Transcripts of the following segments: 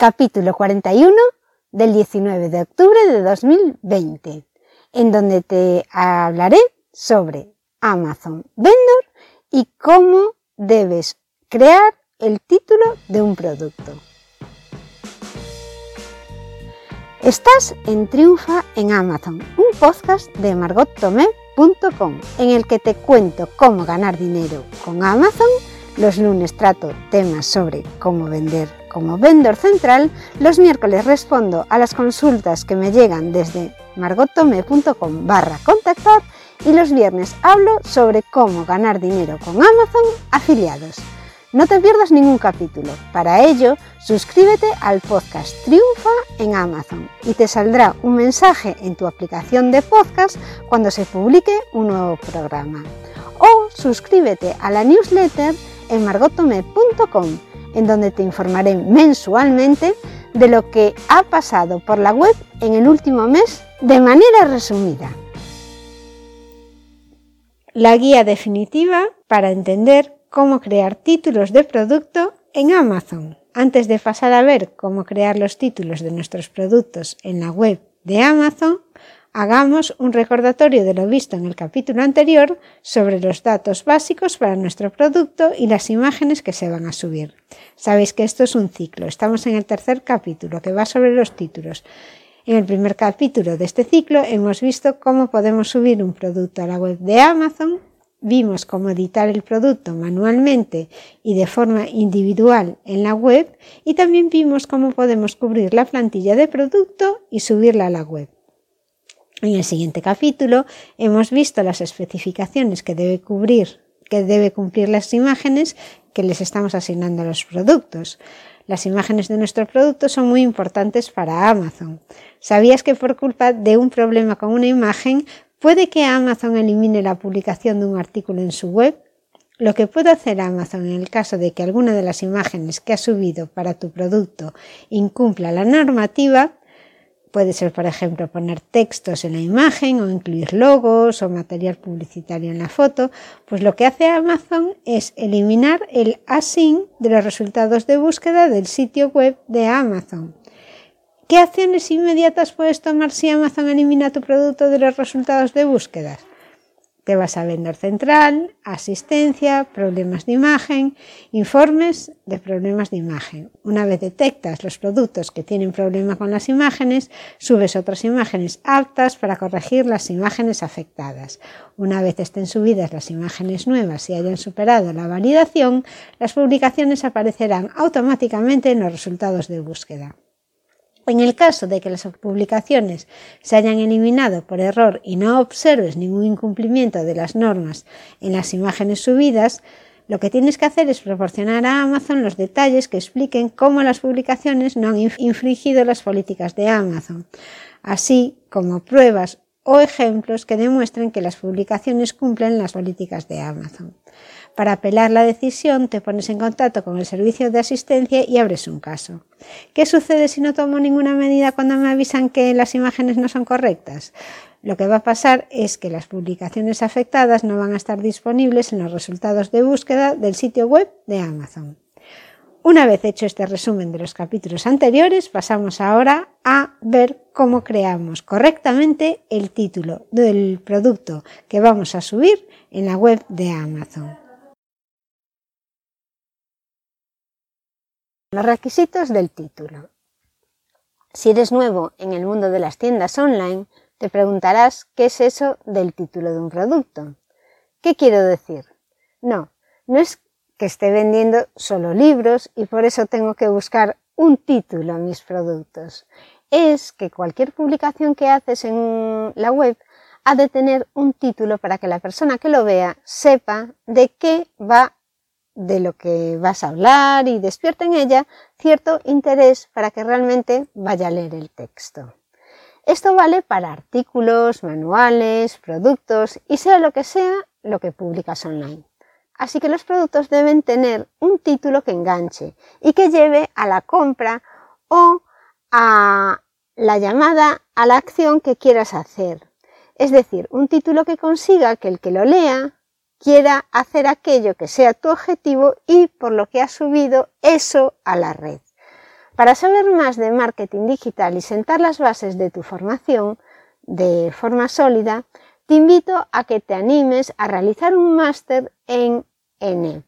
capítulo 41 del 19 de octubre de 2020, en donde te hablaré sobre Amazon Vendor y cómo debes crear el título de un producto. Estás en Triunfa en Amazon, un podcast de margottomé.com en el que te cuento cómo ganar dinero con Amazon. Los lunes trato temas sobre cómo vender como vendor central. Los miércoles respondo a las consultas que me llegan desde margottomé.com barra contactar y los viernes hablo sobre cómo ganar dinero con Amazon afiliados. No te pierdas ningún capítulo. Para ello, suscríbete al podcast Triunfa en Amazon y te saldrá un mensaje en tu aplicación de podcast cuando se publique un nuevo programa. O suscríbete a la newsletter en margotome.com, en donde te informaré mensualmente de lo que ha pasado por la web en el último mes de manera resumida. La guía definitiva para entender cómo crear títulos de producto en Amazon. Antes de pasar a ver cómo crear los títulos de nuestros productos en la web de Amazon, hagamos un recordatorio de lo visto en el capítulo anterior sobre los datos básicos para nuestro producto y las imágenes que se van a subir. Sabéis que esto es un ciclo. Estamos en el tercer capítulo que va sobre los títulos. En el primer capítulo de este ciclo hemos visto cómo podemos subir un producto a la web de Amazon vimos cómo editar el producto manualmente y de forma individual en la web y también vimos cómo podemos cubrir la plantilla de producto y subirla a la web. En el siguiente capítulo hemos visto las especificaciones que debe cubrir, que debe cumplir las imágenes que les estamos asignando a los productos. Las imágenes de nuestro producto son muy importantes para Amazon. ¿Sabías que por culpa de un problema con una imagen ¿Puede que Amazon elimine la publicación de un artículo en su web? Lo que puede hacer Amazon en el caso de que alguna de las imágenes que ha subido para tu producto incumpla la normativa, puede ser, por ejemplo, poner textos en la imagen o incluir logos o material publicitario en la foto, pues lo que hace Amazon es eliminar el async de los resultados de búsqueda del sitio web de Amazon. ¿Qué acciones inmediatas puedes tomar si Amazon elimina tu producto de los resultados de búsquedas? Te vas a vender central, asistencia, problemas de imagen, informes de problemas de imagen. Una vez detectas los productos que tienen problema con las imágenes, subes otras imágenes aptas para corregir las imágenes afectadas. Una vez estén subidas las imágenes nuevas y hayan superado la validación, las publicaciones aparecerán automáticamente en los resultados de búsqueda. En el caso de que las publicaciones se hayan eliminado por error y no observes ningún incumplimiento de las normas en las imágenes subidas, lo que tienes que hacer es proporcionar a Amazon los detalles que expliquen cómo las publicaciones no han infringido las políticas de Amazon, así como pruebas o ejemplos que demuestren que las publicaciones cumplen las políticas de Amazon. Para apelar la decisión te pones en contacto con el servicio de asistencia y abres un caso. ¿Qué sucede si no tomo ninguna medida cuando me avisan que las imágenes no son correctas? Lo que va a pasar es que las publicaciones afectadas no van a estar disponibles en los resultados de búsqueda del sitio web de Amazon. Una vez hecho este resumen de los capítulos anteriores, pasamos ahora a ver cómo creamos correctamente el título del producto que vamos a subir en la web de Amazon. Los requisitos del título. Si eres nuevo en el mundo de las tiendas online, te preguntarás qué es eso del título de un producto. ¿Qué quiero decir? No, no es que esté vendiendo solo libros y por eso tengo que buscar un título a mis productos. Es que cualquier publicación que haces en la web ha de tener un título para que la persona que lo vea sepa de qué va de lo que vas a hablar y despierta en ella cierto interés para que realmente vaya a leer el texto. Esto vale para artículos, manuales, productos y sea lo que sea lo que publicas online. Así que los productos deben tener un título que enganche y que lleve a la compra o a la llamada a la acción que quieras hacer. Es decir, un título que consiga que el que lo lea quiera hacer aquello que sea tu objetivo y por lo que has subido eso a la red. Para saber más de marketing digital y sentar las bases de tu formación de forma sólida, te invito a que te animes a realizar un máster en ENEP,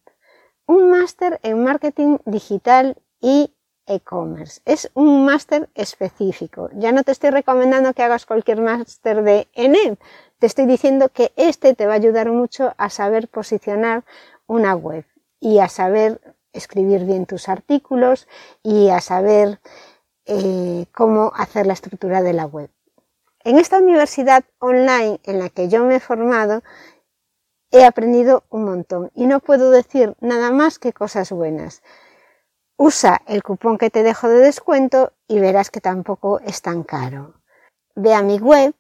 un máster en marketing digital y e-commerce. Es un máster específico. Ya no te estoy recomendando que hagas cualquier máster de ENEP, te estoy diciendo que este te va a ayudar mucho a saber posicionar una web y a saber escribir bien tus artículos y a saber eh, cómo hacer la estructura de la web. En esta universidad online en la que yo me he formado, he aprendido un montón y no puedo decir nada más que cosas buenas. Usa el cupón que te dejo de descuento y verás que tampoco es tan caro. Ve a mi web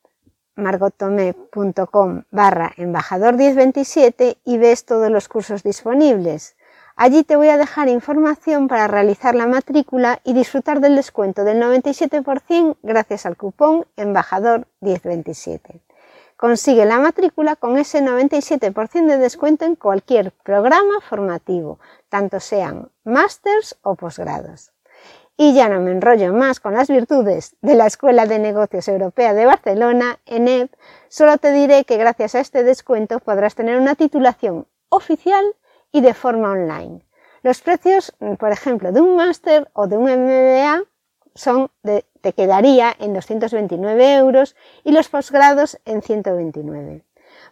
margotome.com barra embajador 1027 y ves todos los cursos disponibles. Allí te voy a dejar información para realizar la matrícula y disfrutar del descuento del 97% gracias al cupón embajador 1027. Consigue la matrícula con ese 97% de descuento en cualquier programa formativo, tanto sean másters o posgrados. Y ya no me enrollo más con las virtudes de la Escuela de Negocios Europea de Barcelona, ENEP, solo te diré que gracias a este descuento podrás tener una titulación oficial y de forma online. Los precios, por ejemplo, de un máster o de un MBA son de, te quedaría en 229 euros y los posgrados en 129.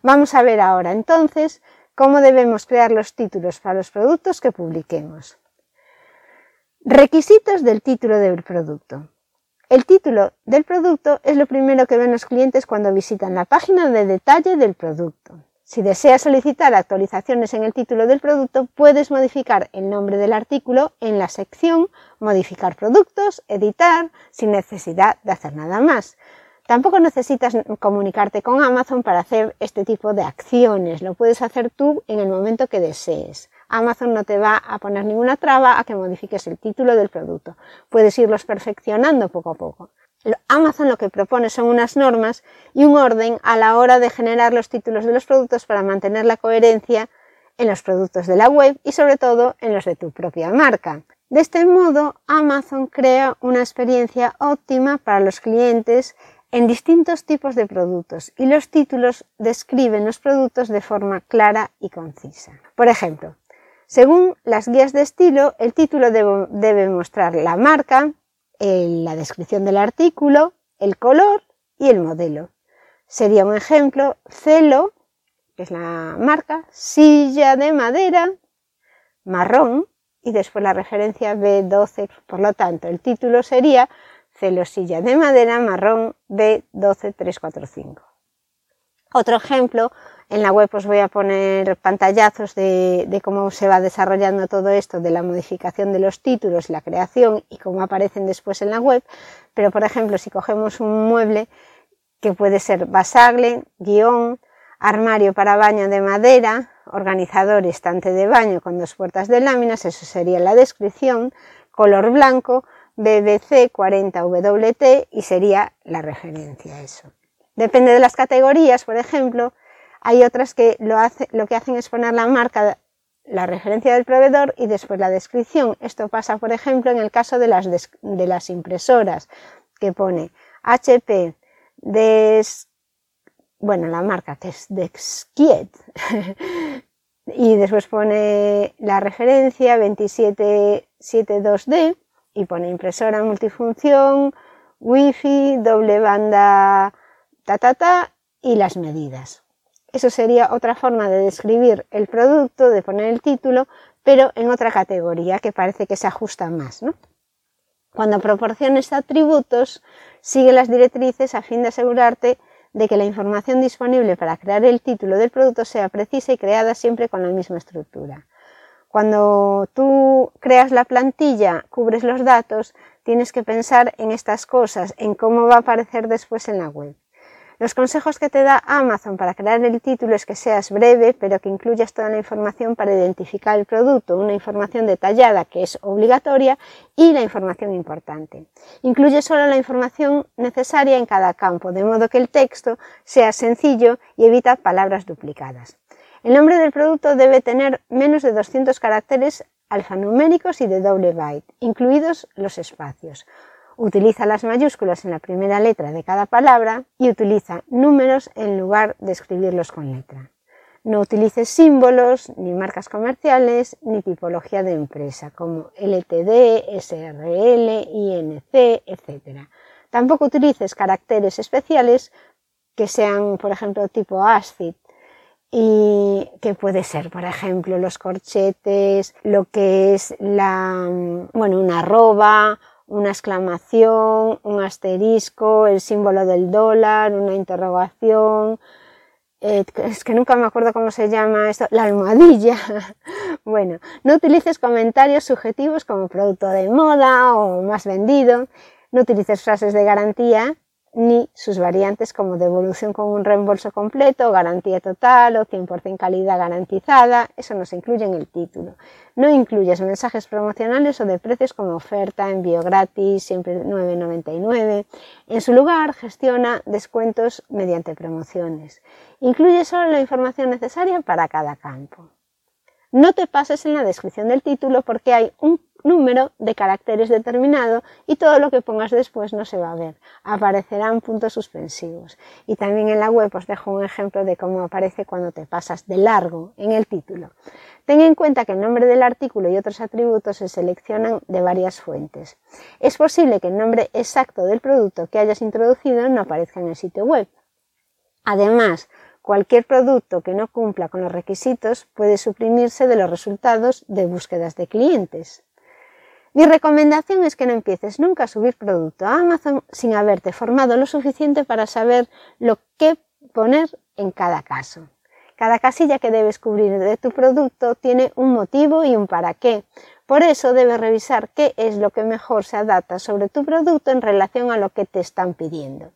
Vamos a ver ahora entonces cómo debemos crear los títulos para los productos que publiquemos. Requisitos del título del producto. El título del producto es lo primero que ven los clientes cuando visitan la página de detalle del producto. Si deseas solicitar actualizaciones en el título del producto, puedes modificar el nombre del artículo en la sección Modificar productos, editar, sin necesidad de hacer nada más. Tampoco necesitas comunicarte con Amazon para hacer este tipo de acciones. Lo puedes hacer tú en el momento que desees. Amazon no te va a poner ninguna traba a que modifiques el título del producto. Puedes irlos perfeccionando poco a poco. Amazon lo que propone son unas normas y un orden a la hora de generar los títulos de los productos para mantener la coherencia en los productos de la web y sobre todo en los de tu propia marca. De este modo, Amazon crea una experiencia óptima para los clientes en distintos tipos de productos y los títulos describen los productos de forma clara y concisa. Por ejemplo, según las guías de estilo, el título debe, mostrar la marca, la descripción del artículo, el color y el modelo. Sería un ejemplo, celo, que es la marca, silla de madera, marrón, y después la referencia B12. Por lo tanto, el título sería celo silla de madera marrón B12345. Otro ejemplo, en la web os voy a poner pantallazos de, cómo se va desarrollando todo esto, de la modificación de los títulos, la creación y cómo aparecen después en la web. Pero, por ejemplo, si cogemos un mueble que puede ser basagle, guion, armario para baño de madera, organizador estante de baño con dos puertas de láminas, eso sería la descripción, color blanco, BBC 40WT y sería la referencia a eso. Depende de las categorías, por ejemplo, hay otras que lo, que hacen es poner la marca, la referencia del proveedor y después la descripción. Esto pasa, por ejemplo, en el caso de las, impresoras, que pone HP des, bueno, la marca que es y después pone la referencia 2772D y pone impresora multifunción, wifi, doble banda, ta ta ta y las medidas. Eso sería otra forma de describir el producto, de poner el título, pero en otra categoría que parece que se ajusta más. ¿no? Cuando proporciones atributos, sigue las directrices a fin de asegurarte de que la información disponible para crear el título del producto sea precisa y creada siempre con la misma estructura. Cuando tú creas la plantilla, cubres los datos, tienes que pensar en estas cosas, en cómo va a aparecer después en la web. Los consejos que te da Amazon para crear el título es que seas breve, pero que incluyas toda la información para identificar el producto, una información detallada que es obligatoria y la información importante. Incluye solo la información necesaria en cada campo, de modo que el texto sea sencillo y evita palabras duplicadas. El nombre del producto debe tener menos de 200 caracteres alfanuméricos y de doble byte, incluidos los espacios. Utiliza las mayúsculas en la primera letra de cada palabra y utiliza números en lugar de escribirlos con letra. No utilices símbolos, ni marcas comerciales, ni tipología de empresa como LTD, SRL, INC, etc. Tampoco utilices caracteres especiales que sean, por ejemplo, tipo ASCII, y que puede ser, por ejemplo, los corchetes, lo que es la, bueno, una arroba, una exclamación, un asterisco, el símbolo del dólar, una interrogación, eh, es que nunca me acuerdo cómo se llama esto, la almohadilla. bueno, no utilices comentarios subjetivos como producto de moda o más vendido, no utilices frases de garantía ni sus variantes como devolución con un reembolso completo, garantía total o 100% calidad garantizada, eso no se incluye en el título. No incluyes mensajes promocionales o de precios como oferta, envío gratis, siempre 9,99. En su lugar, gestiona descuentos mediante promociones. Incluye solo la información necesaria para cada campo. No te pases en la descripción del título porque hay un número de caracteres determinado y todo lo que pongas después no se va a ver. Aparecerán puntos suspensivos. Y también en la web os dejo un ejemplo de cómo aparece cuando te pasas de largo en el título. Ten en cuenta que el nombre del artículo y otros atributos se seleccionan de varias fuentes. Es posible que el nombre exacto del producto que hayas introducido no aparezca en el sitio web. Además, cualquier producto que no cumpla con los requisitos puede suprimirse de los resultados de búsquedas de clientes. Mi recomendación es que no empieces nunca a subir producto a Amazon sin haberte formado lo suficiente para saber lo que poner en cada caso. Cada casilla que debes cubrir de tu producto tiene un motivo y un para qué. Por eso debes revisar qué es lo que mejor se adapta sobre tu producto en relación a lo que te están pidiendo.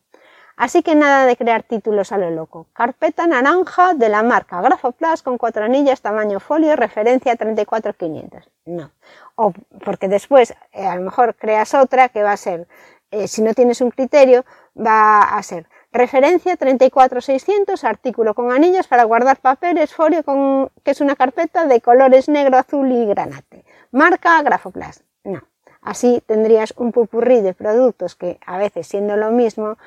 Así que nada de crear títulos a lo loco. Carpeta naranja de la marca Grafoplas con cuatro anillas, tamaño folio, referencia 34500. No. O porque después eh, a lo mejor creas otra que va a ser, eh, si no tienes un criterio, va a ser referencia 34600, artículo con anillas para guardar papeles, folio con, que es una carpeta de colores negro, azul y granate. Marca Grafoplas. No. Así tendrías un pupurrí de productos que a veces siendo lo mismo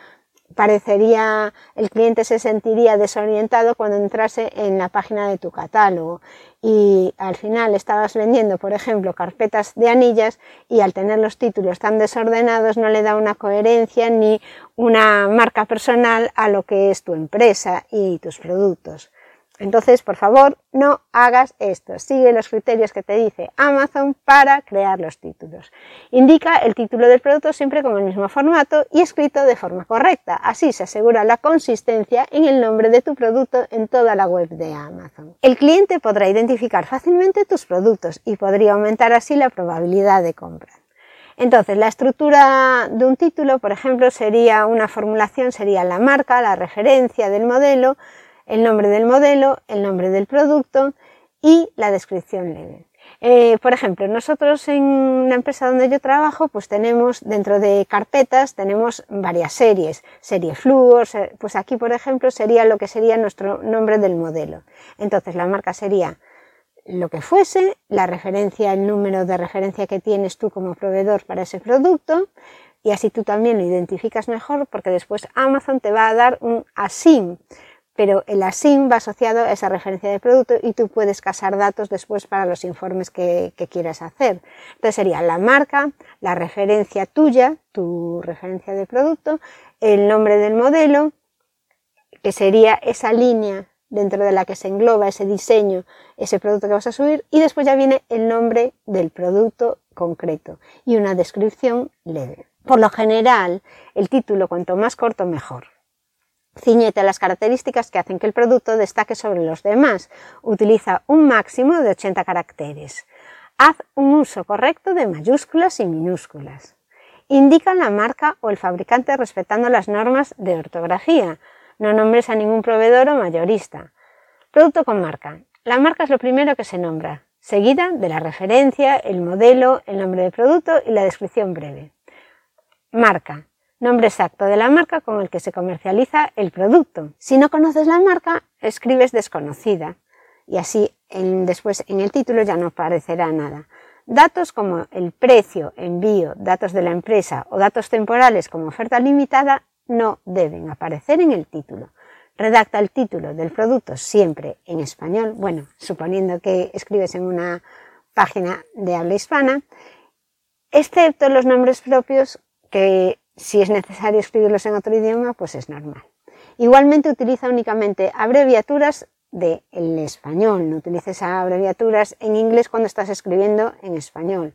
parecería, el cliente se sentiría desorientado cuando entrase en la página de tu catálogo y al final estabas vendiendo, por ejemplo, carpetas de anillas y al tener los títulos tan desordenados no le da una coherencia ni una marca personal a lo que es tu empresa y tus productos. Entonces, por favor, no hagas esto. Sigue los criterios que te dice Amazon para crear los títulos. Indica el título del producto siempre con el mismo formato y escrito de forma correcta. Así se asegura la consistencia en el nombre de tu producto en toda la web de Amazon. El cliente podrá identificar fácilmente tus productos y podría aumentar así la probabilidad de compra. Entonces, la estructura de un título, por ejemplo, sería una formulación, sería la marca, la referencia del modelo, el nombre del modelo, el nombre del producto y la descripción leve. Eh, por ejemplo, nosotros en la empresa donde yo trabajo, pues tenemos dentro de carpetas, tenemos varias series, serie Fluor, pues aquí por ejemplo sería lo que sería nuestro nombre del modelo. Entonces la marca sería lo que fuese, la referencia, el número de referencia que tienes tú como proveedor para ese producto, y así tú también lo identificas mejor porque después Amazon te va a dar un ASIM, pero el ASIN va asociado a esa referencia de producto y tú puedes casar datos después para los informes que, quieras hacer. Entonces sería la marca, la referencia tuya, tu referencia de producto, el nombre del modelo, que sería esa línea dentro de la que se engloba ese diseño, ese producto que vas a subir, y después ya viene el nombre del producto concreto y una descripción leve. Por lo general, el título cuanto más corto mejor. Ciñete a las características que hacen que el producto destaque sobre los demás. Utiliza un máximo de 80 caracteres. Haz un uso correcto de mayúsculas y minúsculas. Indica la marca o el fabricante respetando las normas de ortografía. No nombres a ningún proveedor o mayorista. Producto con marca. La marca es lo primero que se nombra, seguida de la referencia, el modelo, el nombre del producto y la descripción breve. Marca nombre exacto de la marca con el que se comercializa el producto. Si no conoces la marca, escribes desconocida y así después en el título ya no aparecerá nada. Datos como el precio, envío, datos de la empresa o datos temporales como oferta limitada no deben aparecer en el título. Redacta el título del producto siempre en español, bueno, suponiendo que escribes en una página de habla hispana, excepto los nombres propios que si es necesario escribirlos en otro idioma, pues es normal. Igualmente utiliza únicamente abreviaturas del español, no utilices abreviaturas en inglés cuando estás escribiendo en español.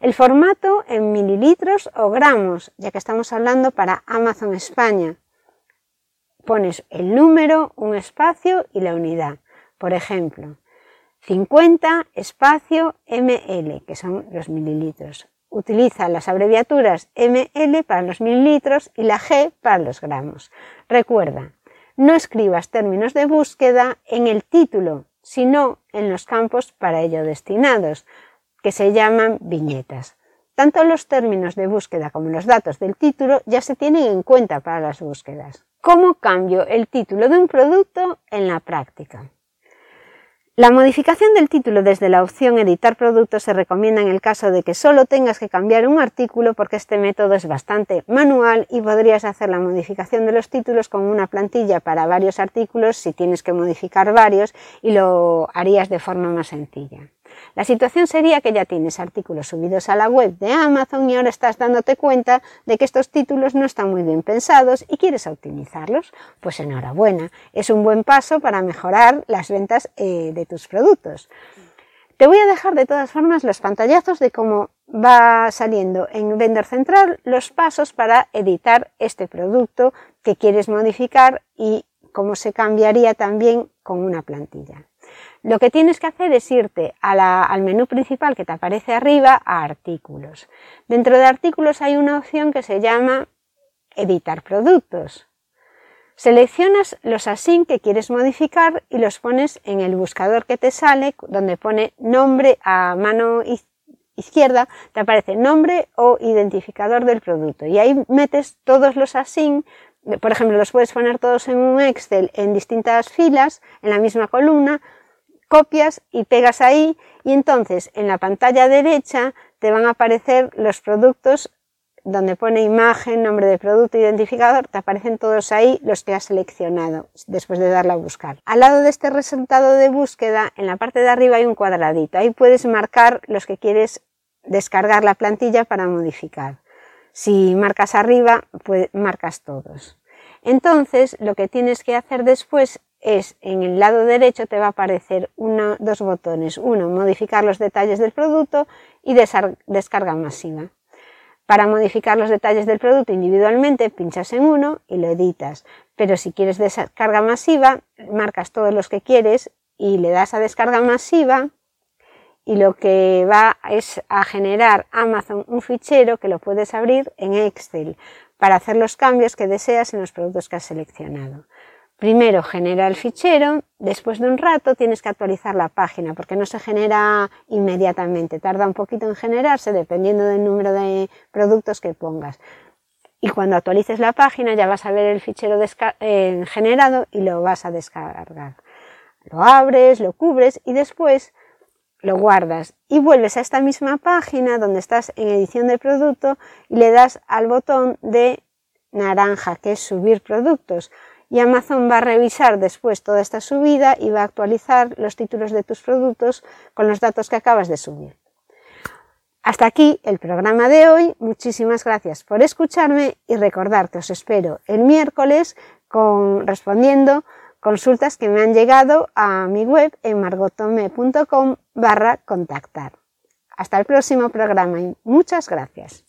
El formato en mililitros o gramos, ya que estamos hablando para Amazon España. Pones el número, un espacio y la unidad. Por ejemplo, 50 espacio ml, que son los mililitros. Utiliza las abreviaturas ml para los mililitros y la g para los gramos. Recuerda, no escribas términos de búsqueda en el título, sino en los campos para ello destinados, que se llaman viñetas. Tanto los términos de búsqueda como los datos del título ya se tienen en cuenta para las búsquedas. ¿Cómo cambio el título de un producto en la práctica? La modificación del título desde la opción Editar productos se recomienda en el caso de que solo tengas que cambiar un artículo porque este método es bastante manual y podrías hacer la modificación de los títulos con una plantilla para varios artículos si tienes que modificar varios y lo harías de forma más sencilla. La situación sería que ya tienes artículos subidos a la web de Amazon y ahora estás dándote cuenta de que estos títulos no están muy bien pensados y quieres optimizarlos. Pues enhorabuena, es un buen paso para mejorar las ventas eh, de tus productos. Te voy a dejar de todas formas los pantallazos de cómo va saliendo en Vendor Central los pasos para editar este producto que quieres modificar y cómo se cambiaría también con una plantilla. Lo que tienes que hacer es irte al menú principal que te aparece arriba a artículos. Dentro de artículos hay una opción que se llama editar productos. Seleccionas los async que quieres modificar y los pones en el buscador que te sale donde pone nombre a mano izquierda, te aparece nombre o identificador del producto y ahí metes todos los async por ejemplo, los puedes poner todos en un Excel en distintas filas, en la misma columna, copias y pegas ahí y entonces en la pantalla derecha te van a aparecer los productos donde pone imagen, nombre de producto, identificador, te aparecen todos ahí los que has seleccionado después de darle a buscar. Al lado de este resultado de búsqueda, en la parte de arriba hay un cuadradito. Ahí puedes marcar los que quieres descargar la plantilla para modificar. Si marcas arriba, pues marcas todos. Entonces, lo que tienes que hacer después es en el lado derecho te va a aparecer dos botones. Uno, modificar los detalles del producto y descarga masiva. Para modificar los detalles del producto individualmente, pinchas en uno y lo editas. Pero si quieres descarga masiva, marcas todos los que quieres y le das a descarga masiva y lo que va es a generar Amazon un fichero que lo puedes abrir en Excel para hacer los cambios que deseas en los productos que has seleccionado. Primero genera el fichero, después de un rato tienes que actualizar la página porque no se genera inmediatamente, tarda un poquito en generarse dependiendo del número de productos que pongas. Y cuando actualices la página ya vas a ver el fichero eh, generado y lo vas a descargar. Lo abres, lo cubres y después lo guardas y vuelves a esta misma página donde estás en edición de producto y le das al botón de naranja que es subir productos y Amazon va a revisar después toda esta subida y va a actualizar los títulos de tus productos con los datos que acabas de subir. Hasta aquí el programa de hoy. Muchísimas gracias por escucharme y recordar que os espero el miércoles con, respondiendo consultas que me han llegado a mi web en margotome.com barra contactar. Hasta el próximo programa y muchas gracias.